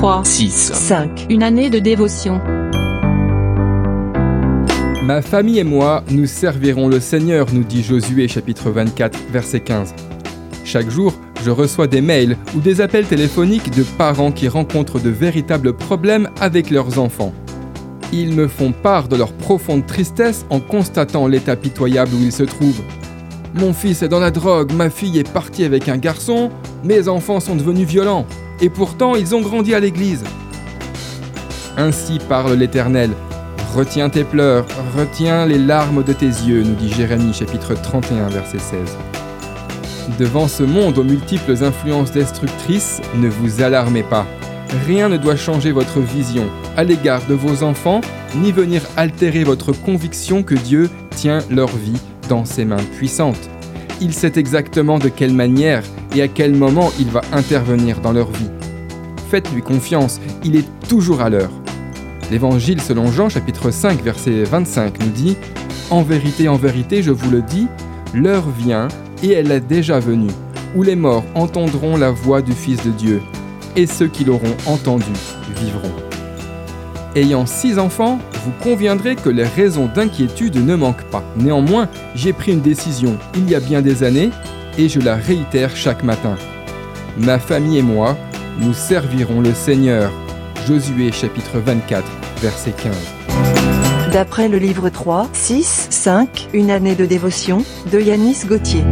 3, 6, 5. Une année de dévotion. Ma famille et moi, nous servirons le Seigneur, nous dit Josué chapitre 24, verset 15. Chaque jour, je reçois des mails ou des appels téléphoniques de parents qui rencontrent de véritables problèmes avec leurs enfants. Ils me font part de leur profonde tristesse en constatant l'état pitoyable où ils se trouvent. Mon fils est dans la drogue, ma fille est partie avec un garçon, mes enfants sont devenus violents, et pourtant ils ont grandi à l'église. Ainsi parle l'Éternel. Retiens tes pleurs, retiens les larmes de tes yeux, nous dit Jérémie chapitre 31 verset 16. Devant ce monde aux multiples influences destructrices, ne vous alarmez pas. Rien ne doit changer votre vision à l'égard de vos enfants, ni venir altérer votre conviction que Dieu tient leur vie dans ses mains puissantes. Il sait exactement de quelle manière et à quel moment il va intervenir dans leur vie. Faites-lui confiance, il est toujours à l'heure. L'évangile selon Jean chapitre 5 verset 25 nous dit ⁇ En vérité, en vérité, je vous le dis, l'heure vient, et elle est déjà venue, où les morts entendront la voix du Fils de Dieu, et ceux qui l'auront entendu vivront. Ayant six enfants, vous conviendrez que les raisons d'inquiétude ne manquent pas. Néanmoins, j'ai pris une décision il y a bien des années, et je la réitère chaque matin. Ma famille et moi, nous servirons le Seigneur. Josué chapitre 24, verset 15. D'après le livre 3, 6, 5, Une année de dévotion, de Yanis Gauthier.